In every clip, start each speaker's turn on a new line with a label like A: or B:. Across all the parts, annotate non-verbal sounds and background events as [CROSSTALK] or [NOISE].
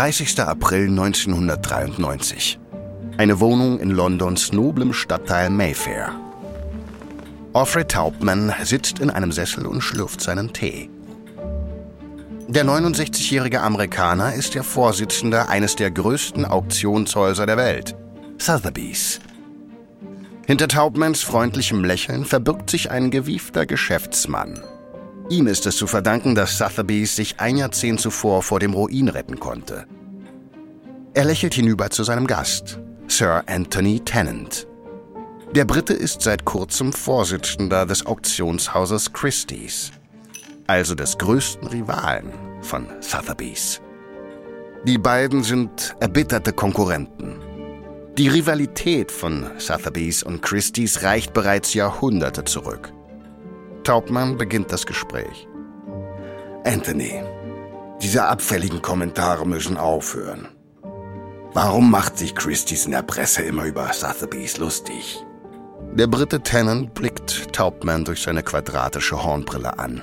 A: 30. April 1993. Eine Wohnung in Londons noblem Stadtteil Mayfair. Alfred Taubman sitzt in einem Sessel und schlürft seinen Tee. Der 69-jährige Amerikaner ist der Vorsitzende eines der größten Auktionshäuser der Welt, Sotheby's. Hinter Taubmans freundlichem Lächeln verbirgt sich ein gewiefter Geschäftsmann. Ihm ist es zu verdanken, dass Sotheby's sich ein Jahrzehnt zuvor vor dem Ruin retten konnte. Er lächelt hinüber zu seinem Gast, Sir Anthony Tennant. Der Brite ist seit kurzem Vorsitzender des Auktionshauses Christie's, also des größten Rivalen von Sotheby's. Die beiden sind erbitterte Konkurrenten. Die Rivalität von Sotheby's und Christie's reicht bereits Jahrhunderte zurück. Taubmann beginnt das Gespräch. Anthony, diese abfälligen Kommentare müssen aufhören. Warum macht sich Christie's in der Presse immer über Sotheby's lustig? Der Brite Tennant blickt Taubman durch seine quadratische Hornbrille an.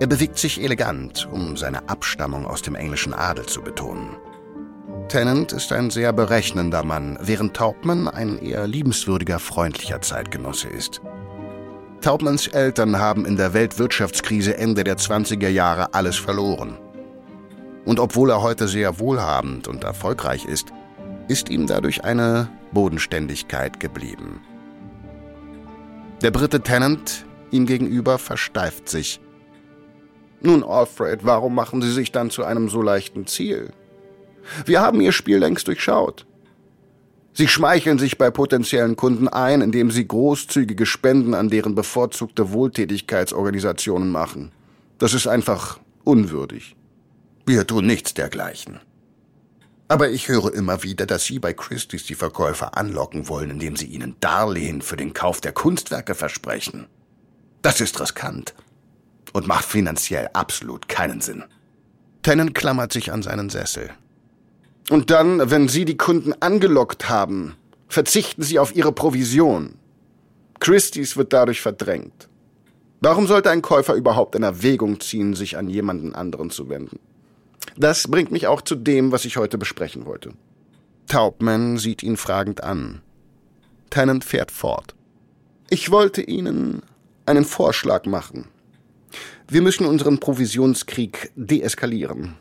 A: Er bewegt sich elegant, um seine Abstammung aus dem englischen Adel zu betonen. Tennant ist ein sehr berechnender Mann, während Taubman ein eher liebenswürdiger, freundlicher Zeitgenosse ist. Taubmans Eltern haben in der Weltwirtschaftskrise Ende der 20er Jahre alles verloren. Und obwohl er heute sehr wohlhabend und erfolgreich ist, ist ihm dadurch eine Bodenständigkeit geblieben. Der Brite Tennant ihm gegenüber versteift sich. Nun, Alfred, warum machen Sie sich dann zu einem so leichten Ziel? Wir haben Ihr Spiel längst durchschaut. Sie schmeicheln sich bei potenziellen Kunden ein, indem sie großzügige Spenden an deren bevorzugte Wohltätigkeitsorganisationen machen. Das ist einfach unwürdig. Wir tun nichts dergleichen. Aber ich höre immer wieder, dass Sie bei Christie's die Verkäufer anlocken wollen, indem Sie ihnen Darlehen für den Kauf der Kunstwerke versprechen. Das ist riskant und macht finanziell absolut keinen Sinn. Tennant klammert sich an seinen Sessel. Und dann, wenn Sie die Kunden angelockt haben, verzichten Sie auf Ihre Provision. Christie's wird dadurch verdrängt. Warum sollte ein Käufer überhaupt in Erwägung ziehen, sich an jemanden anderen zu wenden? Das bringt mich auch zu dem, was ich heute besprechen wollte. Taubman sieht ihn fragend an. Tennant fährt fort. Ich wollte Ihnen einen Vorschlag machen. Wir müssen unseren Provisionskrieg deeskalieren.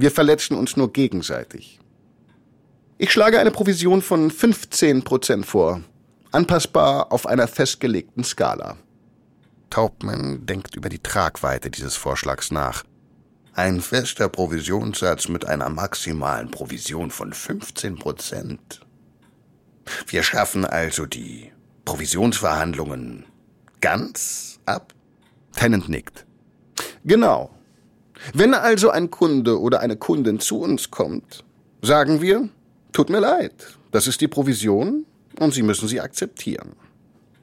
A: Wir verletzen uns nur gegenseitig. Ich schlage eine Provision von 15 Prozent vor, anpassbar auf einer festgelegten Skala. Taubman denkt über die Tragweite dieses Vorschlags nach. Ein fester Provisionssatz mit einer maximalen Provision von 15 Prozent. Wir schaffen also die Provisionsverhandlungen ganz ab? Tennant nickt. Genau. Wenn also ein Kunde oder eine Kundin zu uns kommt, sagen wir, tut mir leid, das ist die Provision und Sie müssen sie akzeptieren.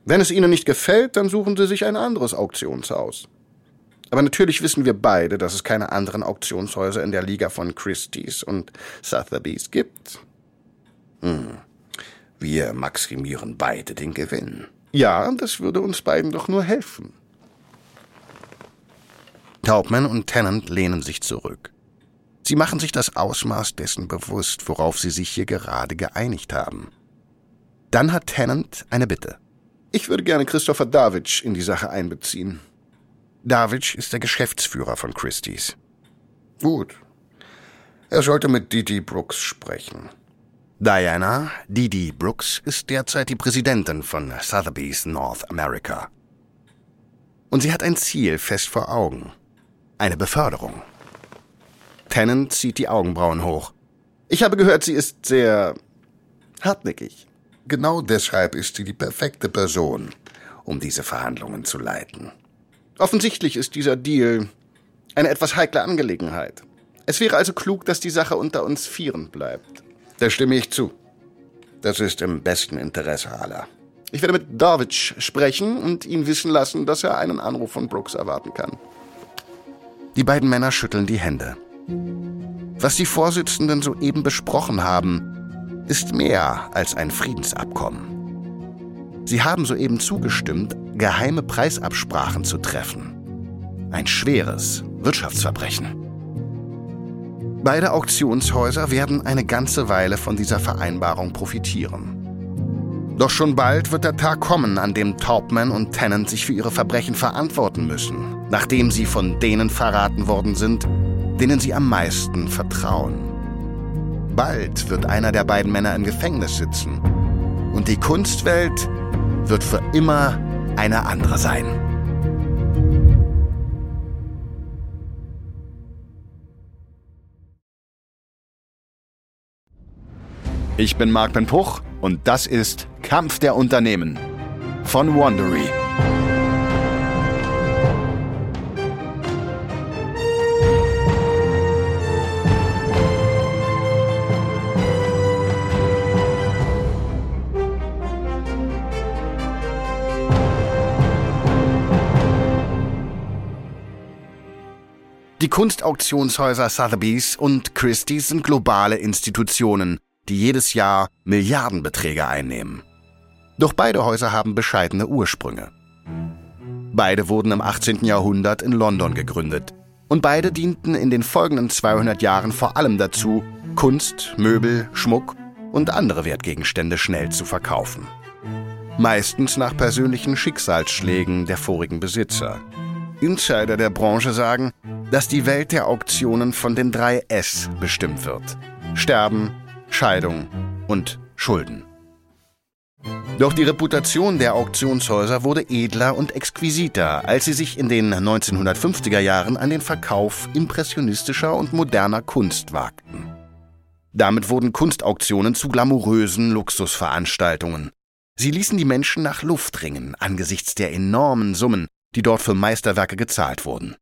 A: Wenn es Ihnen nicht gefällt, dann suchen Sie sich ein anderes Auktionshaus. Aber natürlich wissen wir beide, dass es keine anderen Auktionshäuser in der Liga von Christie's und Sotheby's gibt. Hm. Wir maximieren beide den Gewinn. Ja, das würde uns beiden doch nur helfen. Taubman und Tennant lehnen sich zurück. Sie machen sich das Ausmaß dessen bewusst, worauf sie sich hier gerade geeinigt haben. Dann hat Tennant eine Bitte. Ich würde gerne Christopher Davidge in die Sache einbeziehen. Davidge ist der Geschäftsführer von Christie's. Gut. Er sollte mit Didi Brooks sprechen. Diana Didi Brooks ist derzeit die Präsidentin von Sotheby's North America. Und sie hat ein Ziel fest vor Augen eine Beförderung. Tennant zieht die Augenbrauen hoch. Ich habe gehört, sie ist sehr hartnäckig. Genau deshalb ist sie die perfekte Person, um diese Verhandlungen zu leiten. Offensichtlich ist dieser Deal eine etwas heikle Angelegenheit. Es wäre also klug, dass die Sache unter uns Vieren bleibt. Da stimme ich zu. Das ist im besten Interesse aller. Ich werde mit Darwich sprechen und ihn wissen lassen, dass er einen Anruf von Brooks erwarten kann. Die beiden Männer schütteln die Hände. Was die Vorsitzenden soeben besprochen haben, ist mehr als ein Friedensabkommen. Sie haben soeben zugestimmt, geheime Preisabsprachen zu treffen. Ein schweres Wirtschaftsverbrechen. Beide Auktionshäuser werden eine ganze Weile von dieser Vereinbarung profitieren. Doch schon bald wird der Tag kommen, an dem Taubman und Tennant sich für ihre Verbrechen verantworten müssen, nachdem sie von denen verraten worden sind, denen sie am meisten vertrauen. Bald wird einer der beiden Männer im Gefängnis sitzen und die Kunstwelt wird für immer eine andere sein. Ich bin Marc Ben Puch und das ist Kampf der Unternehmen von Wandery. Die Kunstauktionshäuser Sotheby's und Christie's sind globale Institutionen, die jedes Jahr Milliardenbeträge einnehmen. Doch beide Häuser haben bescheidene Ursprünge. Beide wurden im 18. Jahrhundert in London gegründet und beide dienten in den folgenden 200 Jahren vor allem dazu, Kunst, Möbel, Schmuck und andere Wertgegenstände schnell zu verkaufen. Meistens nach persönlichen Schicksalsschlägen der vorigen Besitzer. Insider der Branche sagen, dass die Welt der Auktionen von den drei S bestimmt wird. Sterben, Scheidung und Schulden. Doch die Reputation der Auktionshäuser wurde edler und exquisiter, als sie sich in den 1950er Jahren an den Verkauf impressionistischer und moderner Kunst wagten. Damit wurden Kunstauktionen zu glamourösen Luxusveranstaltungen. Sie ließen die Menschen nach Luft ringen angesichts der enormen Summen, die dort für Meisterwerke gezahlt wurden.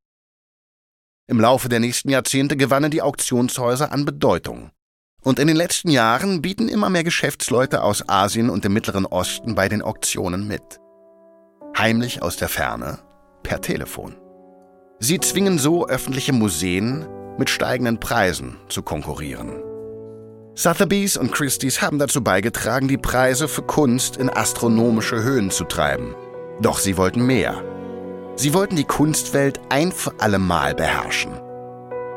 A: Im Laufe der nächsten Jahrzehnte gewannen die Auktionshäuser an Bedeutung. Und in den letzten Jahren bieten immer mehr Geschäftsleute aus Asien und dem Mittleren Osten bei den Auktionen mit. Heimlich aus der Ferne, per Telefon. Sie zwingen so öffentliche Museen mit steigenden Preisen zu konkurrieren. Sotheby's und Christie's haben dazu beigetragen, die Preise für Kunst in astronomische Höhen zu treiben. Doch sie wollten mehr. Sie wollten die Kunstwelt ein für allemal beherrschen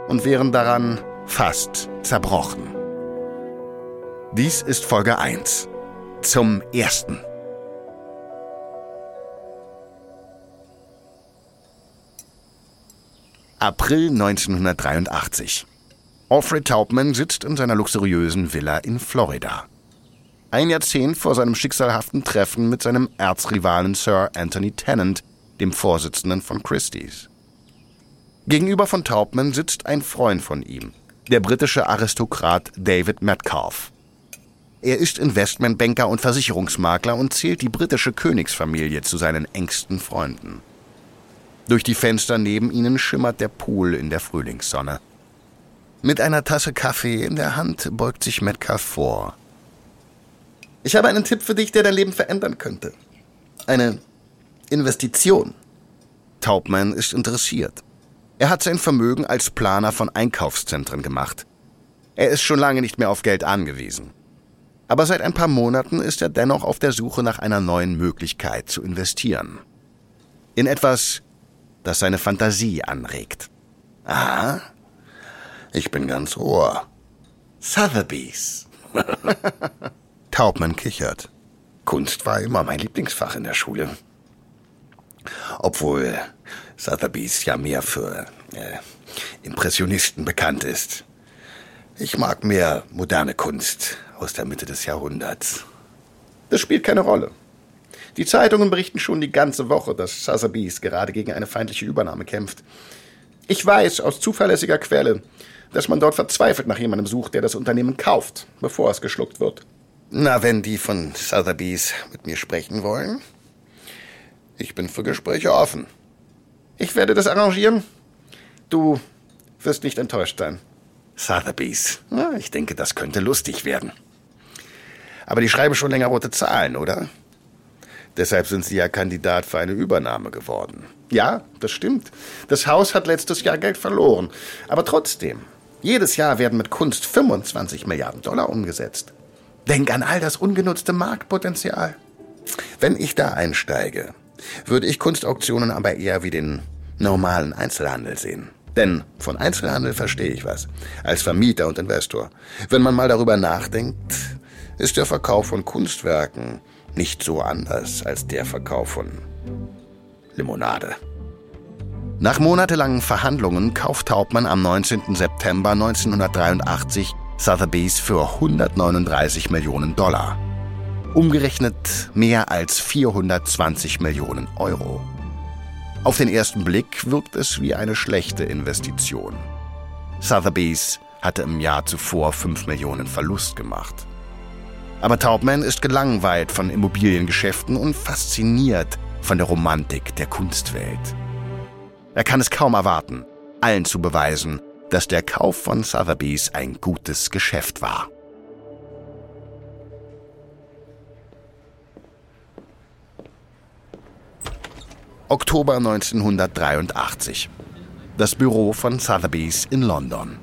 A: und wären daran fast zerbrochen. Dies ist Folge 1. Zum ersten. April 1983. Alfred Taubman sitzt in seiner luxuriösen Villa in Florida. Ein Jahrzehnt vor seinem schicksalhaften Treffen mit seinem Erzrivalen Sir Anthony Tennant, dem Vorsitzenden von Christie's. Gegenüber von Taubman sitzt ein Freund von ihm, der britische Aristokrat David Metcalf. Er ist Investmentbanker und Versicherungsmakler und zählt die britische Königsfamilie zu seinen engsten Freunden. Durch die Fenster neben ihnen schimmert der Pool in der Frühlingssonne. Mit einer Tasse Kaffee in der Hand beugt sich Metcalf vor. Ich habe einen Tipp für dich, der dein Leben verändern könnte. Eine Investition. Taubman ist interessiert. Er hat sein Vermögen als Planer von Einkaufszentren gemacht. Er ist schon lange nicht mehr auf Geld angewiesen. Aber seit ein paar Monaten ist er dennoch auf der Suche nach einer neuen Möglichkeit zu investieren. In etwas, das seine Fantasie anregt. Aha, ich bin ganz ohr. Sotheby's. [LAUGHS] Taubmann kichert. Kunst war immer mein Lieblingsfach in der Schule. Obwohl Sotheby's ja mehr für äh, Impressionisten bekannt ist. Ich mag mehr moderne Kunst aus der Mitte des Jahrhunderts. Das spielt keine Rolle. Die Zeitungen berichten schon die ganze Woche, dass Sotheby's gerade gegen eine feindliche Übernahme kämpft. Ich weiß aus zuverlässiger Quelle, dass man dort verzweifelt nach jemandem sucht, der das Unternehmen kauft, bevor es geschluckt wird. Na, wenn die von Sotheby's mit mir sprechen wollen, ich bin für Gespräche offen. Ich werde das arrangieren. Du wirst nicht enttäuscht sein. Sotheby's. Na, ich denke, das könnte lustig werden. Aber die schreiben schon länger rote Zahlen, oder? Deshalb sind sie ja Kandidat für eine Übernahme geworden. Ja, das stimmt. Das Haus hat letztes Jahr Geld verloren. Aber trotzdem, jedes Jahr werden mit Kunst 25 Milliarden Dollar umgesetzt. Denk an all das ungenutzte Marktpotenzial. Wenn ich da einsteige, würde ich Kunstauktionen aber eher wie den normalen Einzelhandel sehen. Denn von Einzelhandel verstehe ich was. Als Vermieter und Investor. Wenn man mal darüber nachdenkt, ist der Verkauf von Kunstwerken nicht so anders als der Verkauf von Limonade. Nach monatelangen Verhandlungen kauft Hauptmann am 19. September 1983 Sotheby's für 139 Millionen Dollar. Umgerechnet mehr als 420 Millionen Euro. Auf den ersten Blick wirkt es wie eine schlechte Investition. Sotheby's hatte im Jahr zuvor 5 Millionen Verlust gemacht. Aber Taubman ist gelangweilt von Immobiliengeschäften und fasziniert von der Romantik der Kunstwelt. Er kann es kaum erwarten, allen zu beweisen, dass der Kauf von Sotheby's ein gutes Geschäft war. Oktober 1983. Das Büro von Sotheby's in London.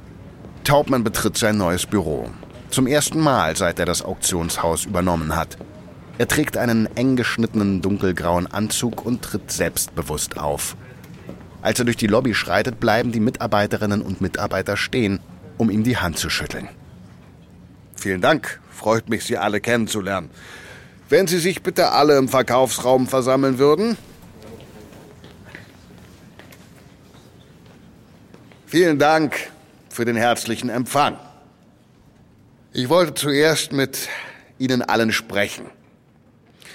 A: Taubman betritt sein neues Büro. Zum ersten Mal, seit er das Auktionshaus übernommen hat. Er trägt einen eng geschnittenen dunkelgrauen Anzug und tritt selbstbewusst auf. Als er durch die Lobby schreitet, bleiben die Mitarbeiterinnen und Mitarbeiter stehen, um ihm die Hand zu schütteln.
B: Vielen Dank. Freut mich, Sie alle kennenzulernen. Wenn Sie sich bitte alle im Verkaufsraum versammeln würden. Vielen Dank für den herzlichen Empfang. Ich wollte zuerst mit Ihnen allen sprechen.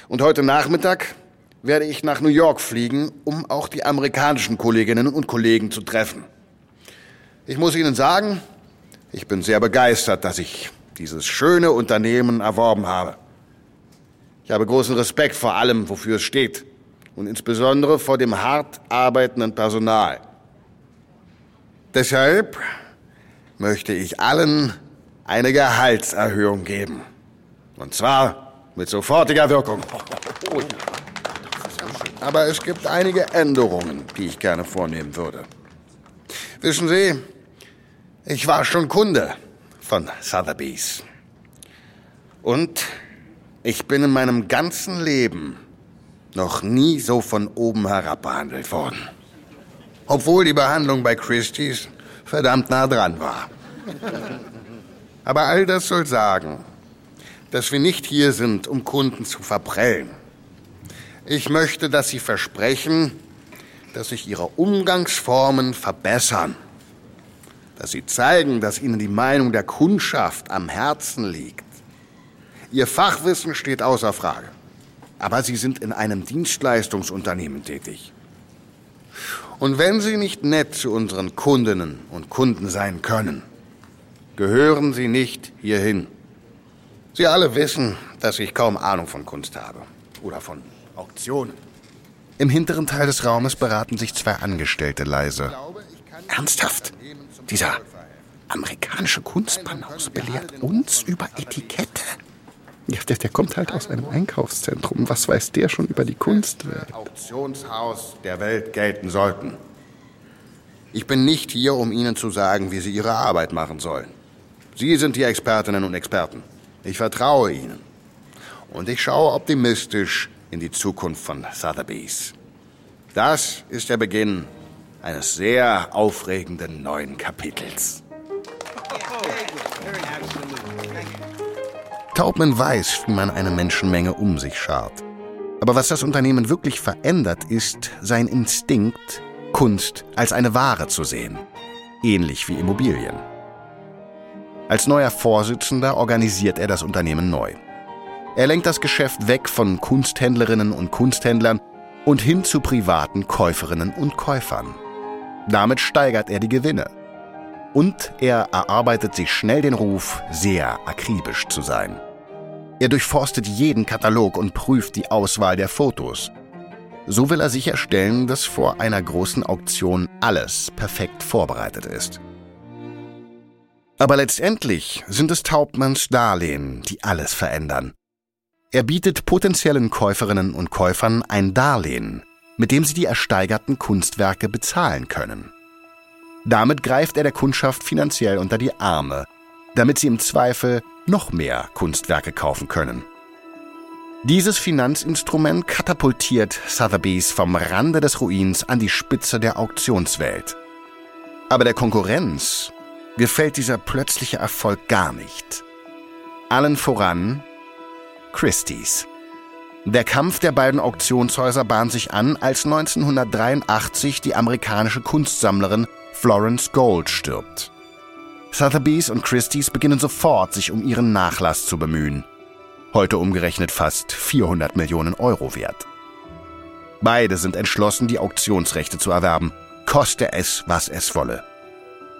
B: Und heute Nachmittag werde ich nach New York fliegen, um auch die amerikanischen Kolleginnen und Kollegen zu treffen. Ich muss Ihnen sagen, ich bin sehr begeistert, dass ich dieses schöne Unternehmen erworben habe. Ich habe großen Respekt vor allem, wofür es steht und insbesondere vor dem hart arbeitenden Personal. Deshalb möchte ich allen eine Gehaltserhöhung geben. Und zwar mit sofortiger Wirkung. Aber es gibt einige Änderungen, die ich gerne vornehmen würde. Wissen Sie, ich war schon Kunde von Sotheby's. Und ich bin in meinem ganzen Leben noch nie so von oben herab behandelt worden. Obwohl die Behandlung bei Christie's verdammt nah dran war. Aber all das soll sagen, dass wir nicht hier sind, um Kunden zu verprellen. Ich möchte, dass Sie versprechen, dass sich Ihre Umgangsformen verbessern. Dass Sie zeigen, dass Ihnen die Meinung der Kundschaft am Herzen liegt. Ihr Fachwissen steht außer Frage. Aber Sie sind in einem Dienstleistungsunternehmen tätig. Und wenn Sie nicht nett zu unseren Kundinnen und Kunden sein können, gehören Sie nicht hierhin. Sie alle wissen, dass ich kaum Ahnung von Kunst habe. Oder von Auktionen.
A: Im hinteren Teil des Raumes beraten sich zwei Angestellte leise. Ernsthaft? Dieser amerikanische Kunstbanause belehrt uns über Etikette? Ja, der, der, kommt halt aus einem Einkaufszentrum. Was weiß der schon über die Kunstwelt?
B: Auktionshaus der Welt gelten sollten. Ich bin nicht hier, um Ihnen zu sagen, wie Sie Ihre Arbeit machen sollen. Sie sind die Expertinnen und Experten. Ich vertraue Ihnen. Und ich schaue optimistisch in die Zukunft von Sotheby's. Das ist der Beginn eines sehr aufregenden neuen Kapitels.
A: Taubman weiß, wie man eine Menschenmenge um sich schart. Aber was das Unternehmen wirklich verändert, ist sein Instinkt, Kunst als eine Ware zu sehen. Ähnlich wie Immobilien. Als neuer Vorsitzender organisiert er das Unternehmen neu. Er lenkt das Geschäft weg von Kunsthändlerinnen und Kunsthändlern und hin zu privaten Käuferinnen und Käufern. Damit steigert er die Gewinne. Und er erarbeitet sich schnell den Ruf, sehr akribisch zu sein. Er durchforstet jeden Katalog und prüft die Auswahl der Fotos. So will er sicherstellen, dass vor einer großen Auktion alles perfekt vorbereitet ist. Aber letztendlich sind es Taubmanns Darlehen, die alles verändern. Er bietet potenziellen Käuferinnen und Käufern ein Darlehen, mit dem sie die ersteigerten Kunstwerke bezahlen können. Damit greift er der Kundschaft finanziell unter die Arme, damit sie im Zweifel noch mehr Kunstwerke kaufen können. Dieses Finanzinstrument katapultiert Sotheby's vom Rande des Ruins an die Spitze der Auktionswelt. Aber der Konkurrenz gefällt dieser plötzliche Erfolg gar nicht. Allen voran Christie's. Der Kampf der beiden Auktionshäuser bahnt sich an, als 1983 die amerikanische Kunstsammlerin Florence Gold stirbt. Sotheby's und Christie's beginnen sofort, sich um ihren Nachlass zu bemühen. Heute umgerechnet fast 400 Millionen Euro wert. Beide sind entschlossen, die Auktionsrechte zu erwerben, koste es, was es wolle.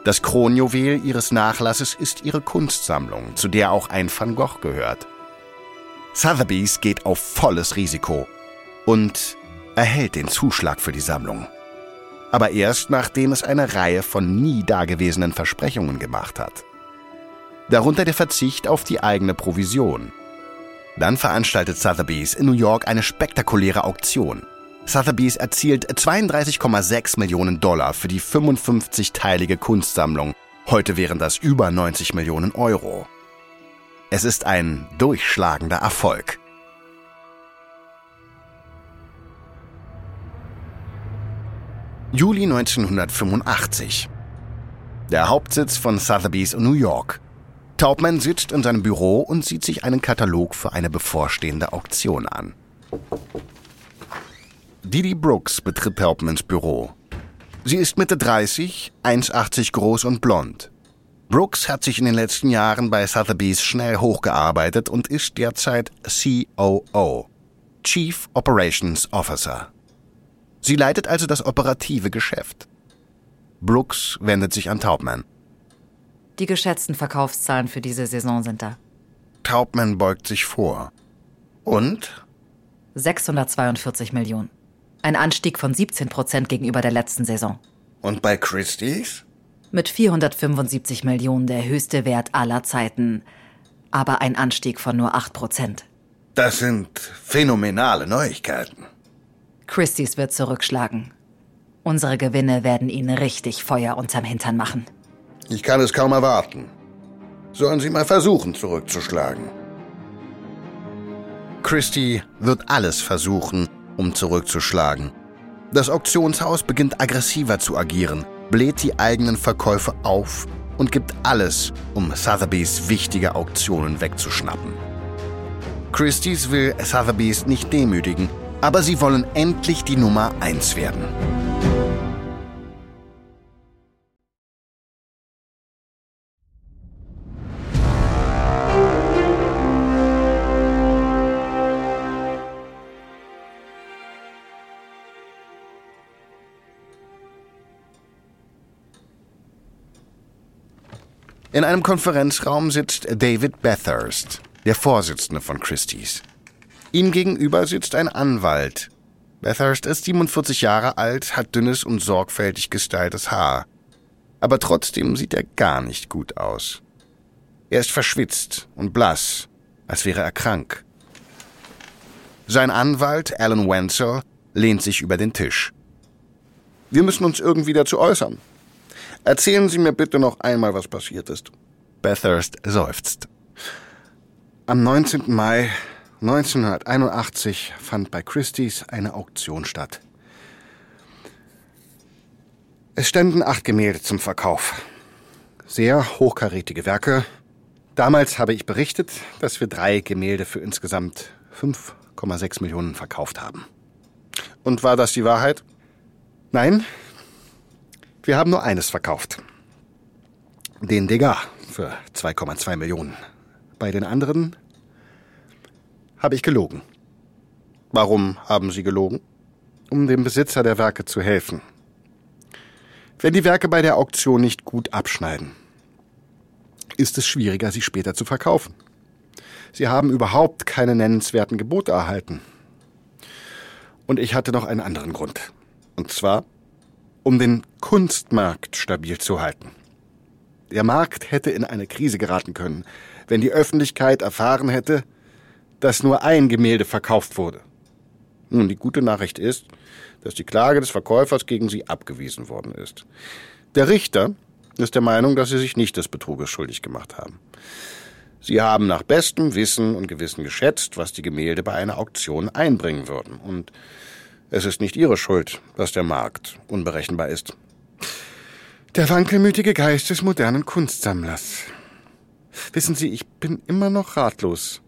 A: Das Kronjuwel ihres Nachlasses ist ihre Kunstsammlung, zu der auch ein Van Gogh gehört. Sotheby's geht auf volles Risiko und erhält den Zuschlag für die Sammlung. Aber erst nachdem es eine Reihe von nie dagewesenen Versprechungen gemacht hat. Darunter der Verzicht auf die eigene Provision. Dann veranstaltet Sotheby's in New York eine spektakuläre Auktion. Sotheby's erzielt 32,6 Millionen Dollar für die 55-teilige Kunstsammlung. Heute wären das über 90 Millionen Euro. Es ist ein durchschlagender Erfolg. Juli 1985. Der Hauptsitz von Sotheby's in New York. Taubman sitzt in seinem Büro und sieht sich einen Katalog für eine bevorstehende Auktion an. Didi Brooks betritt Taubmans Büro. Sie ist Mitte 30, 1,80 groß und blond. Brooks hat sich in den letzten Jahren bei Sotheby's schnell hochgearbeitet und ist derzeit COO, Chief Operations Officer. Sie leitet also das operative Geschäft. Brooks wendet sich an Taubman.
C: Die geschätzten Verkaufszahlen für diese Saison sind da.
A: Taubman beugt sich vor. Und?
C: 642 Millionen. Ein Anstieg von 17 Prozent gegenüber der letzten Saison.
B: Und bei Christie's?
C: Mit 475 Millionen der höchste Wert aller Zeiten, aber ein Anstieg von nur 8 Prozent.
B: Das sind phänomenale Neuigkeiten.
C: Christie's wird zurückschlagen. Unsere Gewinne werden ihnen richtig Feuer unterm Hintern machen.
B: Ich kann es kaum erwarten. Sollen Sie mal versuchen, zurückzuschlagen.
A: Christie wird alles versuchen, um zurückzuschlagen. Das Auktionshaus beginnt aggressiver zu agieren bläht die eigenen Verkäufe auf und gibt alles, um Sotheby's wichtige Auktionen wegzuschnappen. Christie's will Sotheby's nicht demütigen, aber sie wollen endlich die Nummer 1 werden. In einem Konferenzraum sitzt David Bathurst, der Vorsitzende von Christie's. Ihm gegenüber sitzt ein Anwalt. Bathurst ist 47 Jahre alt, hat dünnes und sorgfältig gestyltes Haar. Aber trotzdem sieht er gar nicht gut aus. Er ist verschwitzt und blass, als wäre er krank. Sein Anwalt, Alan Wenzel, lehnt sich über den Tisch. Wir müssen uns irgendwie dazu äußern, Erzählen Sie mir bitte noch einmal, was passiert ist. Bathurst seufzt. Am 19. Mai 1981 fand bei Christie's eine Auktion statt. Es ständen acht Gemälde zum Verkauf. Sehr hochkarätige Werke. Damals habe ich berichtet, dass wir drei Gemälde für insgesamt 5,6 Millionen verkauft haben. Und war das die Wahrheit? Nein, wir haben nur eines verkauft. Den Degas für 2,2 Millionen. Bei den anderen habe ich gelogen. Warum haben Sie gelogen? Um dem Besitzer der Werke zu helfen. Wenn die Werke bei der Auktion nicht gut abschneiden, ist es schwieriger, sie später zu verkaufen. Sie haben überhaupt keine nennenswerten Gebote erhalten. Und ich hatte noch einen anderen Grund. Und zwar um den Kunstmarkt stabil zu halten. Der Markt hätte in eine Krise geraten können, wenn die Öffentlichkeit erfahren hätte, dass nur ein Gemälde verkauft wurde. Nun, die gute Nachricht ist, dass die Klage des Verkäufers gegen sie abgewiesen worden ist. Der Richter ist der Meinung, dass sie sich nicht des Betruges schuldig gemacht haben. Sie haben nach bestem Wissen und Gewissen geschätzt, was die Gemälde bei einer Auktion einbringen würden. Und es ist nicht Ihre Schuld, dass der Markt unberechenbar ist.
B: Der wankelmütige Geist des modernen Kunstsammlers. Wissen Sie, ich bin immer noch ratlos,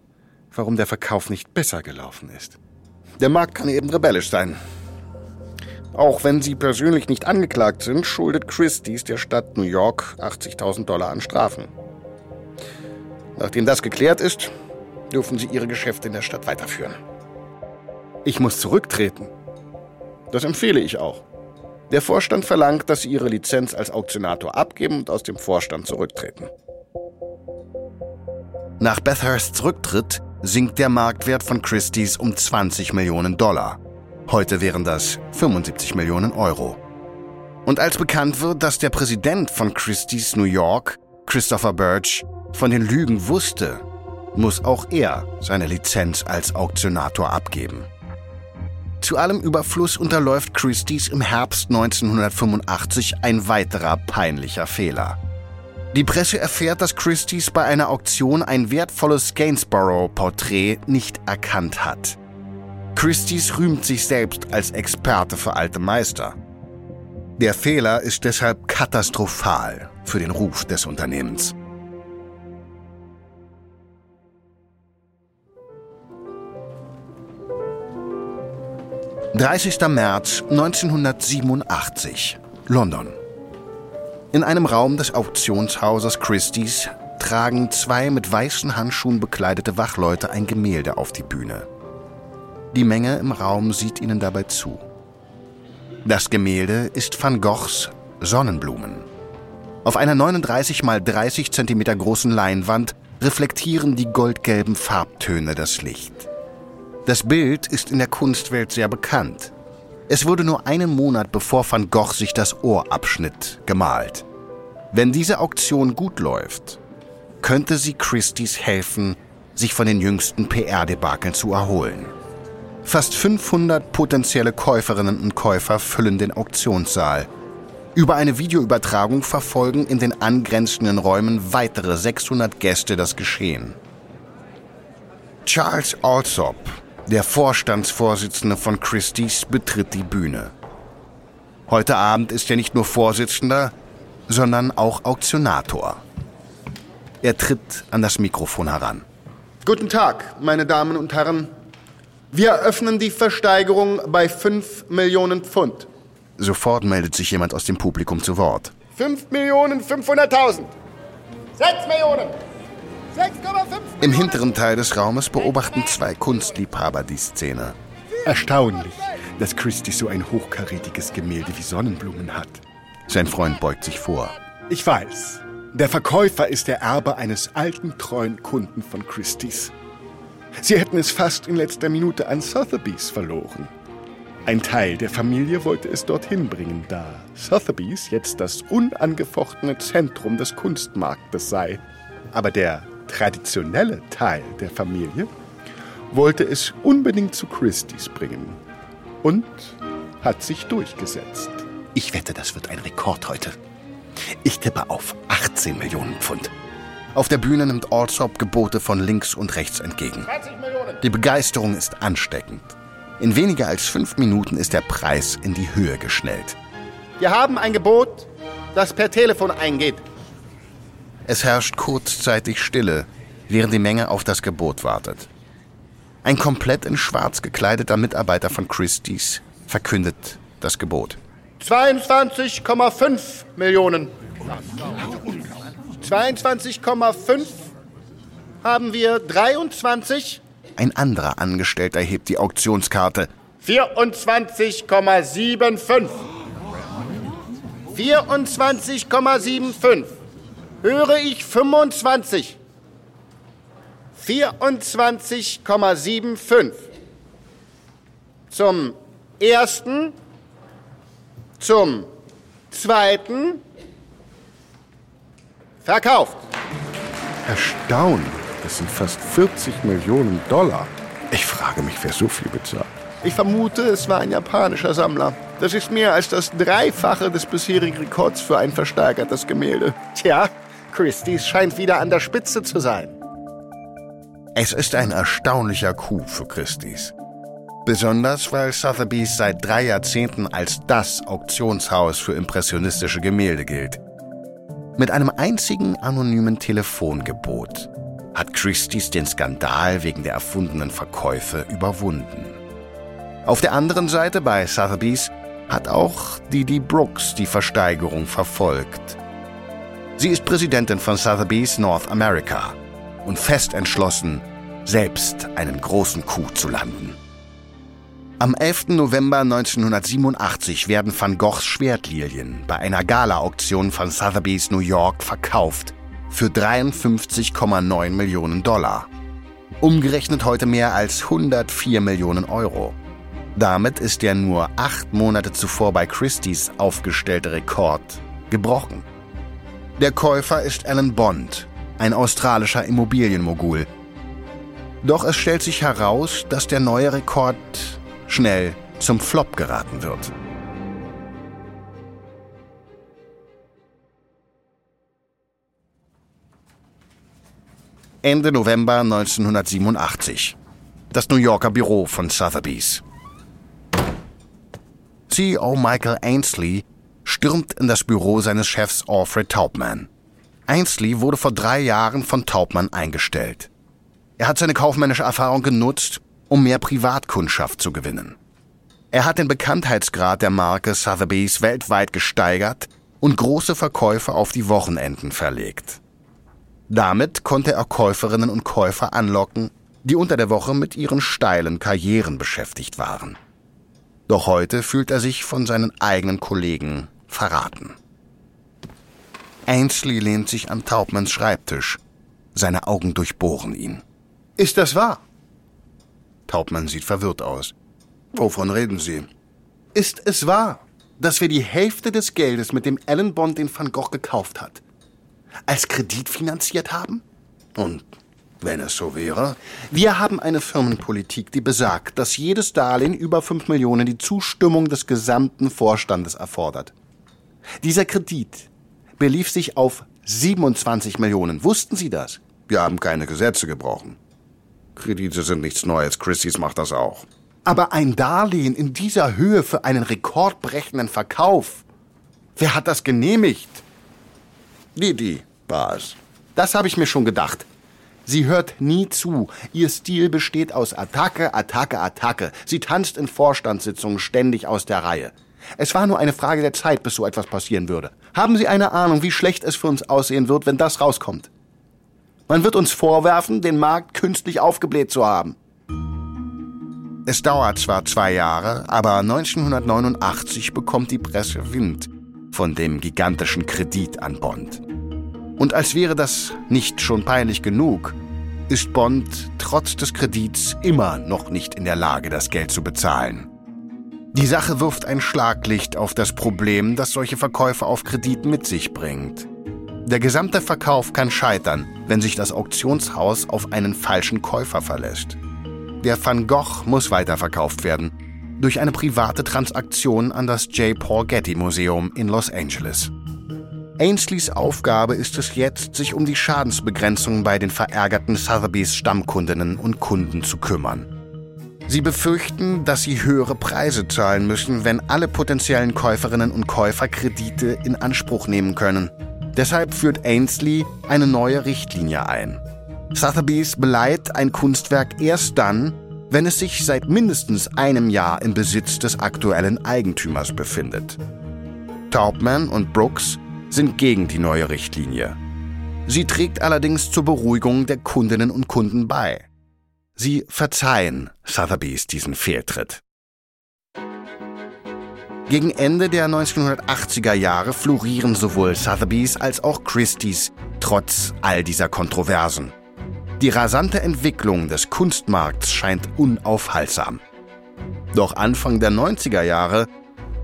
B: warum der Verkauf nicht besser gelaufen ist. Der Markt kann eben rebellisch sein. Auch wenn Sie persönlich nicht angeklagt sind, schuldet Christie's der Stadt New York 80.000 Dollar an Strafen. Nachdem das geklärt ist, dürfen Sie Ihre Geschäfte in der Stadt weiterführen. Ich muss zurücktreten. Das empfehle ich auch. Der Vorstand verlangt, dass Sie Ihre Lizenz als Auktionator abgeben und aus dem Vorstand zurücktreten.
A: Nach Bathursts Rücktritt sinkt der Marktwert von Christie's um 20 Millionen Dollar. Heute wären das 75 Millionen Euro. Und als bekannt wird, dass der Präsident von Christie's New York, Christopher Birch, von den Lügen wusste, muss auch er seine Lizenz als Auktionator abgeben. Zu allem Überfluss unterläuft Christie's im Herbst 1985 ein weiterer peinlicher Fehler. Die Presse erfährt, dass Christie's bei einer Auktion ein wertvolles Gainsborough-Porträt nicht erkannt hat. Christie's rühmt sich selbst als Experte für alte Meister. Der Fehler ist deshalb katastrophal für den Ruf des Unternehmens. 30. März 1987, London. In einem Raum des Auktionshauses Christie's tragen zwei mit weißen Handschuhen bekleidete Wachleute ein Gemälde auf die Bühne. Die Menge im Raum sieht ihnen dabei zu. Das Gemälde ist Van Goghs Sonnenblumen. Auf einer 39 mal 30 cm großen Leinwand reflektieren die goldgelben Farbtöne das Licht. Das Bild ist in der Kunstwelt sehr bekannt. Es wurde nur einen Monat bevor Van Gogh sich das Ohr abschnitt, gemalt. Wenn diese Auktion gut läuft, könnte sie Christie's helfen, sich von den jüngsten PR-Debakeln zu erholen. Fast 500 potenzielle Käuferinnen und Käufer füllen den Auktionssaal. Über eine Videoübertragung verfolgen in den angrenzenden Räumen weitere 600 Gäste das Geschehen. Charles Alsop, der Vorstandsvorsitzende von Christie's betritt die Bühne. Heute Abend ist er nicht nur Vorsitzender, sondern auch Auktionator. Er tritt an das Mikrofon heran.
B: Guten Tag, meine Damen und Herren. Wir eröffnen die Versteigerung bei 5 Millionen Pfund.
A: Sofort meldet sich jemand aus dem Publikum zu Wort.
B: 5 Millionen 500.000. 6 Millionen.
A: Im hinteren Teil des Raumes beobachten zwei Kunstliebhaber die Szene.
B: Erstaunlich, dass Christie so ein hochkarätiges Gemälde wie Sonnenblumen hat.
A: Sein Freund beugt sich vor.
B: Ich weiß. Der Verkäufer ist der Erbe eines alten, treuen Kunden von Christie's. Sie hätten es fast in letzter Minute an Sotheby's verloren. Ein Teil der Familie wollte es dorthin bringen, da Sotheby's jetzt das unangefochtene Zentrum des Kunstmarktes sei. Aber der traditionelle Teil der Familie wollte es unbedingt zu Christie's bringen und hat sich durchgesetzt.
A: Ich wette, das wird ein Rekord heute. Ich tippe auf 18 Millionen Pfund. Auf der Bühne nimmt Alsop Gebote von links und rechts entgegen. Die Begeisterung ist ansteckend. In weniger als fünf Minuten ist der Preis in die Höhe geschnellt.
B: Wir haben ein Gebot, das per Telefon eingeht.
A: Es herrscht kurzzeitig Stille, während die Menge auf das Gebot wartet. Ein komplett in schwarz gekleideter Mitarbeiter von Christie's verkündet das Gebot.
B: 22,5 Millionen. 22,5 haben wir 23.
A: Ein anderer Angestellter hebt die Auktionskarte.
B: 24,75. 24,75 höre ich 25. 24,75. Zum ersten, zum zweiten, verkauft.
D: Erstaunt. Das sind fast 40 Millionen Dollar. Ich frage mich, wer so viel bezahlt.
B: Ich vermute, es war ein japanischer Sammler. Das ist mehr als das Dreifache des bisherigen Rekords für ein versteigertes Gemälde. Tja, Christie's scheint wieder an der Spitze zu sein.
A: Es ist ein erstaunlicher Coup für Christie's. Besonders, weil Sotheby's seit drei Jahrzehnten als das Auktionshaus für impressionistische Gemälde gilt. Mit einem einzigen anonymen Telefongebot hat Christie's den Skandal wegen der erfundenen Verkäufe überwunden. Auf der anderen Seite bei Sotheby's hat auch Didi Brooks die Versteigerung verfolgt. Sie ist Präsidentin von Sotheby's North America und fest entschlossen, selbst einen großen Coup zu landen. Am 11. November 1987 werden Van Goghs Schwertlilien bei einer Gala-Auktion von Sotheby's New York verkauft für 53,9 Millionen Dollar. Umgerechnet heute mehr als 104 Millionen Euro. Damit ist der nur acht Monate zuvor bei Christie's aufgestellte Rekord gebrochen. Der Käufer ist Alan Bond, ein australischer Immobilienmogul. Doch es stellt sich heraus, dass der neue Rekord schnell zum Flop geraten wird. Ende November 1987. Das New Yorker Büro von Sotheby's. CEO Michael Ainsley stürmt in das Büro seines Chefs Alfred Taubman. Ainsley wurde vor drei Jahren von Taubman eingestellt. Er hat seine kaufmännische Erfahrung genutzt, um mehr Privatkundschaft zu gewinnen. Er hat den Bekanntheitsgrad der Marke Sotheby's weltweit gesteigert und große Verkäufe auf die Wochenenden verlegt. Damit konnte er Käuferinnen und Käufer anlocken, die unter der Woche mit ihren steilen Karrieren beschäftigt waren. Doch heute fühlt er sich von seinen eigenen Kollegen verraten. Ainsley lehnt sich an Taubmanns Schreibtisch. Seine Augen durchbohren ihn.
B: Ist das wahr?
A: Taubmann sieht verwirrt aus.
B: Wovon reden Sie? Ist es wahr, dass wir die Hälfte des Geldes, mit dem Alan Bond den Van Gogh gekauft hat, als Kredit finanziert haben?
A: Und wenn es so wäre?
B: Wir haben eine Firmenpolitik, die besagt, dass jedes Darlehen über 5 Millionen die Zustimmung des gesamten Vorstandes erfordert. Dieser Kredit belief sich auf 27 Millionen. Wussten Sie das?
A: Wir haben keine Gesetze gebrochen. Kredite sind nichts Neues. Christie's macht das auch.
B: Aber ein Darlehen in dieser Höhe für einen rekordbrechenden Verkauf. Wer hat das genehmigt?
A: Die, war es.
B: Das habe ich mir schon gedacht. Sie hört nie zu. Ihr Stil besteht aus Attacke, Attacke, Attacke. Sie tanzt in Vorstandssitzungen ständig aus der Reihe. Es war nur eine Frage der Zeit, bis so etwas passieren würde. Haben Sie eine Ahnung, wie schlecht es für uns aussehen wird, wenn das rauskommt? Man wird uns vorwerfen, den Markt künstlich aufgebläht zu haben.
A: Es dauert zwar zwei Jahre, aber 1989 bekommt die Presse Wind von dem gigantischen Kredit an Bond. Und als wäre das nicht schon peinlich genug, ist Bond trotz des Kredits immer noch nicht in der Lage, das Geld zu bezahlen. Die Sache wirft ein Schlaglicht auf das Problem, das solche Verkäufe auf Kredit mit sich bringt. Der gesamte Verkauf kann scheitern, wenn sich das Auktionshaus auf einen falschen Käufer verlässt. Der Van Gogh muss weiterverkauft werden durch eine private Transaktion an das J. Paul Getty Museum in Los Angeles. Ainsleys Aufgabe ist es jetzt, sich um die Schadensbegrenzung bei den verärgerten Sotheby's Stammkundinnen und Kunden zu kümmern. Sie befürchten, dass sie höhere Preise zahlen müssen, wenn alle potenziellen Käuferinnen und Käufer Kredite in Anspruch nehmen können. Deshalb führt Ainsley eine neue Richtlinie ein. Sotheby's beleiht ein Kunstwerk erst dann, wenn es sich seit mindestens einem Jahr im Besitz des aktuellen Eigentümers befindet. Taubman und Brooks sind gegen die neue Richtlinie. Sie trägt allerdings zur Beruhigung der Kundinnen und Kunden bei. Sie verzeihen Sotheby's diesen Fehltritt. Gegen Ende der 1980er Jahre florieren sowohl Sotheby's als auch Christie's trotz all dieser Kontroversen. Die rasante Entwicklung des Kunstmarkts scheint unaufhaltsam. Doch Anfang der 90er Jahre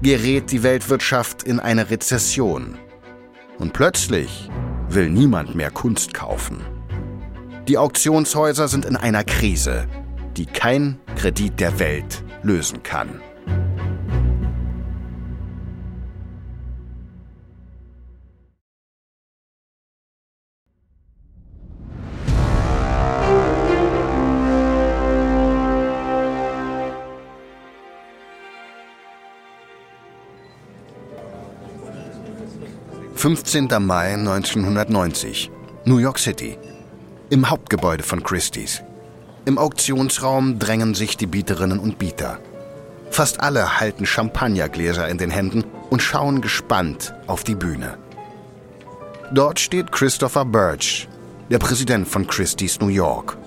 A: gerät die Weltwirtschaft in eine Rezession. Und plötzlich will niemand mehr Kunst kaufen. Die Auktionshäuser sind in einer Krise, die kein Kredit der Welt lösen kann. Fünfzehnter Mai 1990, New York City. Im Hauptgebäude von Christie's. Im Auktionsraum drängen sich die Bieterinnen und Bieter. Fast alle halten Champagnergläser in den Händen und schauen gespannt auf die Bühne. Dort steht Christopher Birch, der Präsident von Christie's New York.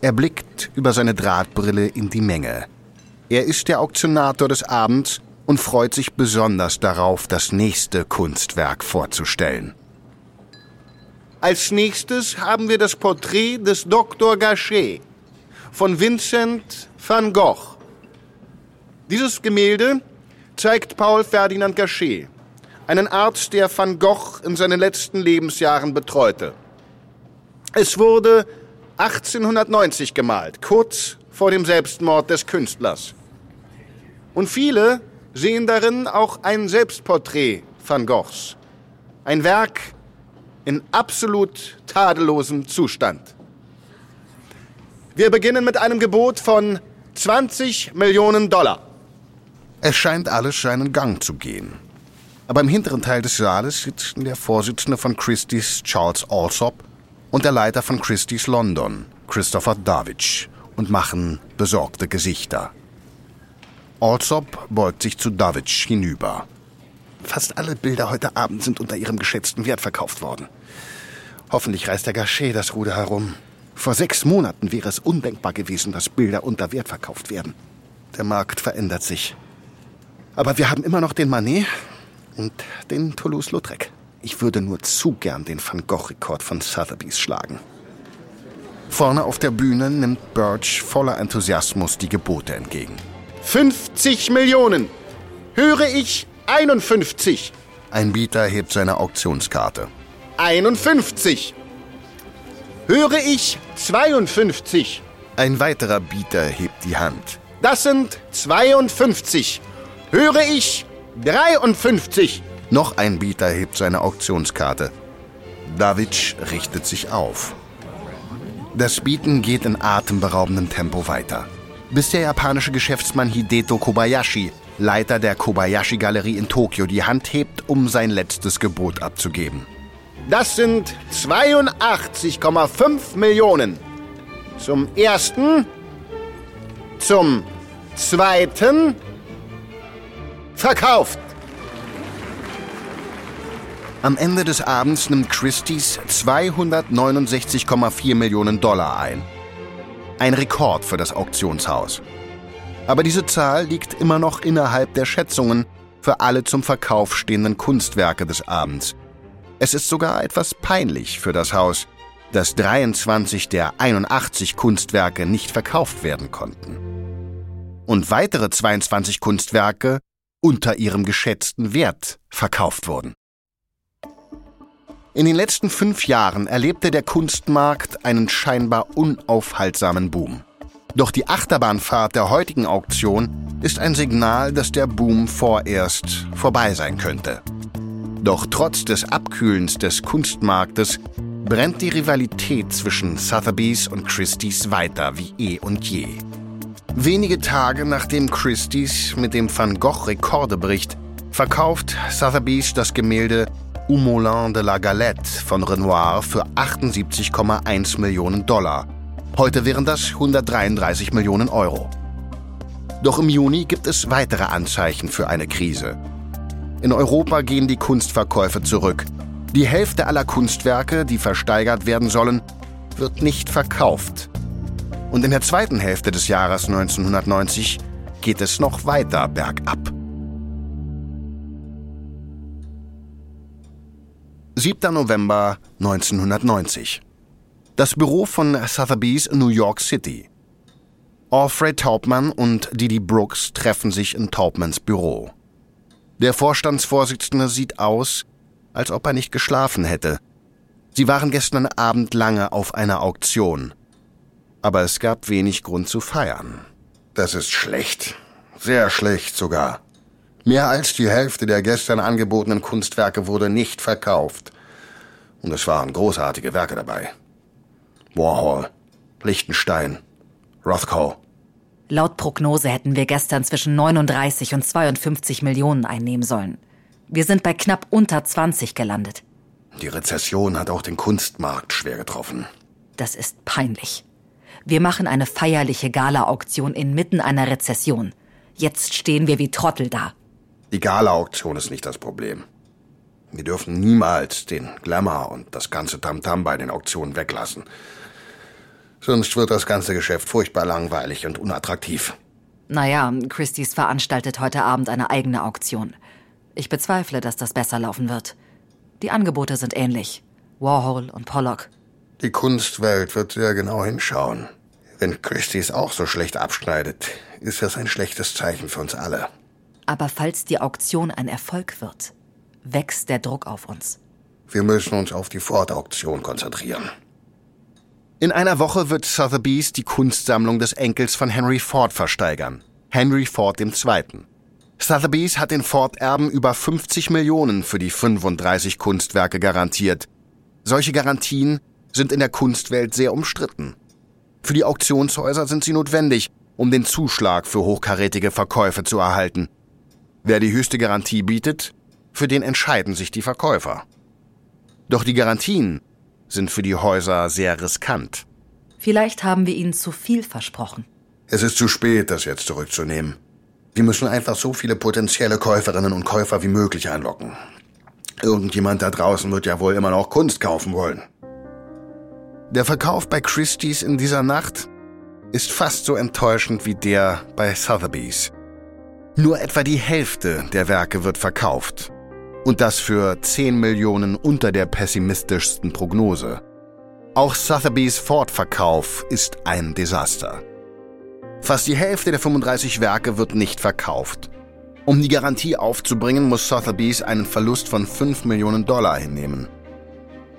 A: Er blickt über seine Drahtbrille in die Menge. Er ist der Auktionator des Abends und freut sich besonders darauf, das nächste Kunstwerk vorzustellen.
B: Als nächstes haben wir das Porträt des Dr. Gachet von Vincent van Gogh. Dieses Gemälde zeigt Paul Ferdinand Gachet, einen Arzt, der van Gogh in seinen letzten Lebensjahren betreute. Es wurde 1890 gemalt, kurz vor dem Selbstmord des Künstlers. Und viele sehen darin auch ein Selbstporträt van Goghs. Ein Werk in absolut tadellosem Zustand. Wir beginnen mit einem Gebot von 20 Millionen Dollar.
A: Es scheint alles seinen Gang zu gehen. Aber im hinteren Teil des Saales sitzen der Vorsitzende von Christie's Charles Alsop und der Leiter von Christie's London, Christopher Davidge, und machen besorgte Gesichter. Alsop beugt sich zu Davidge hinüber.
B: Fast alle Bilder heute Abend sind unter ihrem geschätzten Wert verkauft worden. Hoffentlich reißt der Gachet das Ruder herum. Vor sechs Monaten wäre es undenkbar gewesen, dass Bilder unter Wert verkauft werden. Der Markt verändert sich. Aber wir haben immer noch den Manet und den Toulouse-Lautrec. Ich würde nur zu gern den Van Gogh-Rekord von Sotheby's schlagen.
A: Vorne auf der Bühne nimmt Birch voller Enthusiasmus die Gebote entgegen.
B: 50 Millionen! Höre ich 51!
A: Ein Bieter hebt seine Auktionskarte.
B: 51! Höre ich 52!
A: Ein weiterer Bieter hebt die Hand.
B: Das sind 52! Höre ich 53!
A: Noch ein Bieter hebt seine Auktionskarte. Davidsch richtet sich auf. Das Bieten geht in atemberaubendem Tempo weiter. Bis der japanische Geschäftsmann Hideto Kobayashi, Leiter der Kobayashi-Galerie in Tokio, die Hand hebt, um sein letztes Gebot abzugeben.
B: Das sind 82,5 Millionen. Zum ersten, zum zweiten, verkauft.
A: Am Ende des Abends nimmt Christie's 269,4 Millionen Dollar ein. Ein Rekord für das Auktionshaus. Aber diese Zahl liegt immer noch innerhalb der Schätzungen für alle zum Verkauf stehenden Kunstwerke des Abends. Es ist sogar etwas peinlich für das Haus, dass 23 der 81 Kunstwerke nicht verkauft werden konnten. Und weitere 22 Kunstwerke unter ihrem geschätzten Wert verkauft wurden. In den letzten fünf Jahren erlebte der Kunstmarkt einen scheinbar unaufhaltsamen Boom. Doch die Achterbahnfahrt der heutigen Auktion ist ein Signal, dass der Boom vorerst vorbei sein könnte. Doch trotz des Abkühlens des Kunstmarktes brennt die Rivalität zwischen Sotheby's und Christie's weiter wie eh und je. Wenige Tage nachdem Christie's mit dem Van Gogh Rekorde bricht, verkauft Sotheby's das Gemälde Au Moulin de la Galette von Renoir für 78,1 Millionen Dollar. Heute wären das 133 Millionen Euro. Doch im Juni gibt es weitere Anzeichen für eine Krise. In Europa gehen die Kunstverkäufe zurück. Die Hälfte aller Kunstwerke, die versteigert werden sollen, wird nicht verkauft. Und in der zweiten Hälfte des Jahres 1990 geht es noch weiter bergab. 7. November 1990. Das Büro von Sotheby's New York City. Alfred Taubman und Didi Brooks treffen sich in Taubmans Büro. Der Vorstandsvorsitzende sieht aus, als ob er nicht geschlafen hätte. Sie waren gestern Abend lange auf einer Auktion. Aber es gab wenig Grund zu feiern.
D: Das ist schlecht. Sehr schlecht sogar. Mehr als die Hälfte der gestern angebotenen Kunstwerke wurde nicht verkauft. Und es waren großartige Werke dabei. Warhol, Lichtenstein, Rothko.
C: Laut Prognose hätten wir gestern zwischen 39 und 52 Millionen einnehmen sollen. Wir sind bei knapp unter 20 gelandet.
D: Die Rezession hat auch den Kunstmarkt schwer getroffen.
C: Das ist peinlich. Wir machen eine feierliche Gala-Auktion inmitten einer Rezession. Jetzt stehen wir wie Trottel da.
D: Die Gala-Auktion ist nicht das Problem. Wir dürfen niemals den Glamour und das ganze Tamtam bei den Auktionen weglassen. Sonst wird das ganze Geschäft furchtbar langweilig und unattraktiv.
C: Naja, Christie's veranstaltet heute Abend eine eigene Auktion. Ich bezweifle, dass das besser laufen wird. Die Angebote sind ähnlich. Warhol und Pollock.
D: Die Kunstwelt wird sehr genau hinschauen. Wenn Christie's auch so schlecht abschneidet, ist das ein schlechtes Zeichen für uns alle.
C: Aber falls die Auktion ein Erfolg wird, wächst der Druck auf uns.
D: Wir müssen uns auf die Ford-Auktion konzentrieren.
A: In einer Woche wird Sotheby's die Kunstsammlung des Enkels von Henry Ford versteigern. Henry Ford II. Sotheby's hat den Ford-Erben über 50 Millionen für die 35 Kunstwerke garantiert. Solche Garantien sind in der Kunstwelt sehr umstritten. Für die Auktionshäuser sind sie notwendig, um den Zuschlag für hochkarätige Verkäufe zu erhalten. Wer die höchste Garantie bietet, für den entscheiden sich die Verkäufer. Doch die Garantien sind für die Häuser sehr riskant.
C: Vielleicht haben wir ihnen zu viel versprochen.
D: Es ist zu spät, das jetzt zurückzunehmen. Wir müssen einfach so viele potenzielle Käuferinnen und Käufer wie möglich einlocken. Irgendjemand da draußen wird ja wohl immer noch Kunst kaufen wollen.
A: Der Verkauf bei Christie's in dieser Nacht ist fast so enttäuschend wie der bei Sotheby's. Nur etwa die Hälfte der Werke wird verkauft. Und das für 10 Millionen unter der pessimistischsten Prognose. Auch Sotheby's Ford-Verkauf ist ein Desaster. Fast die Hälfte der 35 Werke wird nicht verkauft. Um die Garantie aufzubringen, muss Sotheby's einen Verlust von 5 Millionen Dollar hinnehmen.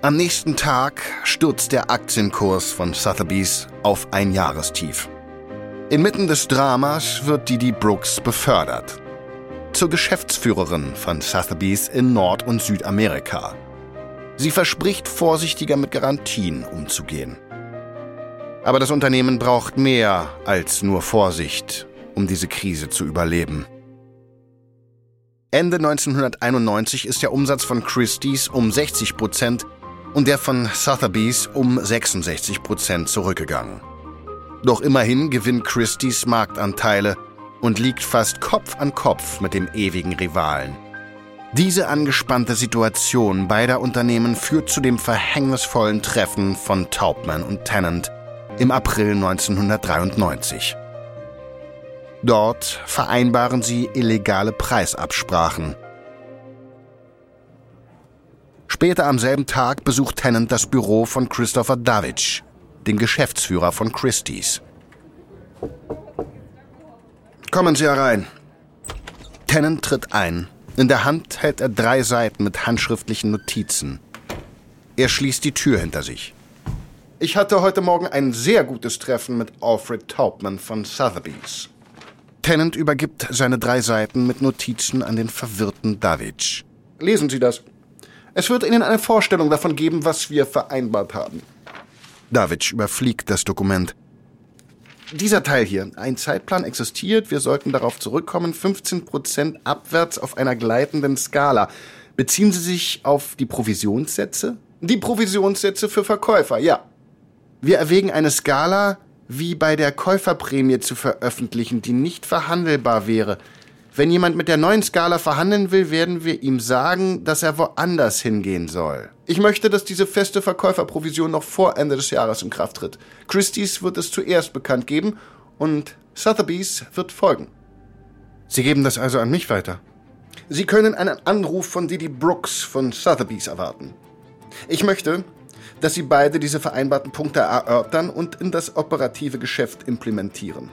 A: Am nächsten Tag stürzt der Aktienkurs von Sotheby's auf ein Jahrestief. Inmitten des Dramas wird Didi Brooks befördert zur Geschäftsführerin von Sotheby's in Nord- und Südamerika. Sie verspricht, vorsichtiger mit Garantien umzugehen. Aber das Unternehmen braucht mehr als nur Vorsicht, um diese Krise zu überleben. Ende 1991 ist der Umsatz von Christie's um 60 Prozent und der von Sotheby's um 66 Prozent zurückgegangen. Doch immerhin gewinnt Christie's Marktanteile und liegt fast Kopf an Kopf mit dem ewigen Rivalen. Diese angespannte Situation beider Unternehmen führt zu dem verhängnisvollen Treffen von Taubman und Tennant im April 1993. Dort vereinbaren sie illegale Preisabsprachen. Später am selben Tag besucht Tennant das Büro von Christopher Davidge, dem Geschäftsführer von Christie's.
D: Kommen Sie herein.
A: Tennant tritt ein. In der Hand hält er drei Seiten mit handschriftlichen Notizen. Er schließt die Tür hinter sich.
B: Ich hatte heute Morgen ein sehr gutes Treffen mit Alfred Taubman von Sotheby's.
A: Tennant übergibt seine drei Seiten mit Notizen an den verwirrten Davidge.
B: Lesen Sie das. Es wird Ihnen eine Vorstellung davon geben, was wir vereinbart haben.
A: Davidge überfliegt das Dokument.
B: Dieser Teil hier, ein Zeitplan existiert, wir sollten darauf zurückkommen, 15% abwärts auf einer gleitenden Skala. Beziehen Sie sich auf die Provisionssätze? Die Provisionssätze für Verkäufer, ja. Wir erwägen eine Skala wie bei der Käuferprämie zu veröffentlichen, die nicht verhandelbar wäre. Wenn jemand mit der neuen Skala verhandeln will, werden wir ihm sagen, dass er woanders hingehen soll. Ich möchte, dass diese feste Verkäuferprovision noch vor Ende des Jahres in Kraft tritt. Christie's wird es zuerst bekannt geben und Sotheby's wird folgen.
A: Sie geben das also an mich weiter?
B: Sie können einen Anruf von Didi Brooks von Sotheby's erwarten. Ich möchte, dass Sie beide diese vereinbarten Punkte erörtern und in das operative Geschäft implementieren.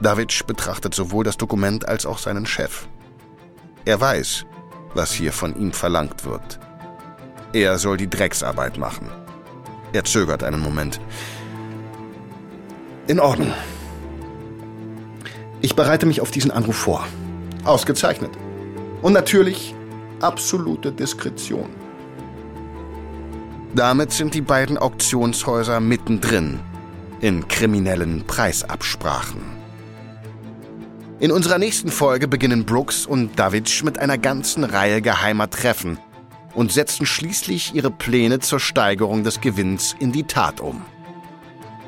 A: Davidsch betrachtet sowohl das Dokument als auch seinen Chef. Er weiß, was hier von ihm verlangt wird. Er soll die Drecksarbeit machen. Er zögert einen Moment.
B: In Ordnung. Ich bereite mich auf diesen Anruf vor. Ausgezeichnet. Und natürlich absolute Diskretion.
A: Damit sind die beiden Auktionshäuser mittendrin in kriminellen Preisabsprachen. In unserer nächsten Folge beginnen Brooks und Davidge mit einer ganzen Reihe geheimer Treffen und setzen schließlich ihre Pläne zur Steigerung des Gewinns in die Tat um.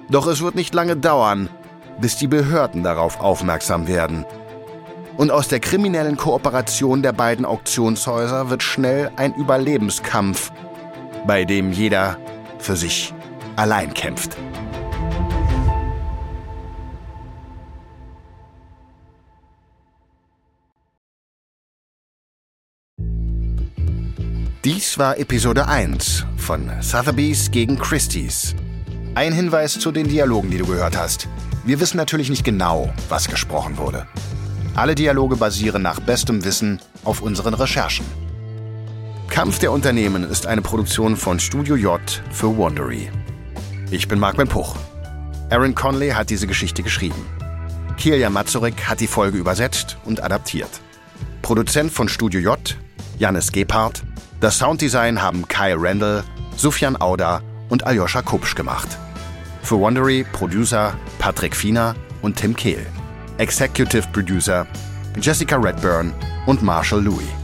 A: Doch es wird nicht lange dauern, bis die Behörden darauf aufmerksam werden. Und aus der kriminellen Kooperation der beiden Auktionshäuser wird schnell ein Überlebenskampf, bei dem jeder für sich allein kämpft. Dies war Episode 1 von Sotheby's gegen Christie's. Ein Hinweis zu den Dialogen, die du gehört hast. Wir wissen natürlich nicht genau, was gesprochen wurde. Alle Dialoge basieren nach bestem Wissen auf unseren Recherchen. Kampf der Unternehmen ist eine Produktion von Studio J für Wandery. Ich bin Marc Puch. Aaron Conley hat diese Geschichte geschrieben. Kilian Mazurek hat die Folge übersetzt und adaptiert. Produzent von Studio J, Janis Gebhardt, das Sounddesign haben Kai Randall, Sufjan Auda und Aljoscha Kupsch gemacht. Für Wondery Producer Patrick Fiener und Tim Kehl. Executive Producer Jessica Redburn und Marshall Louis.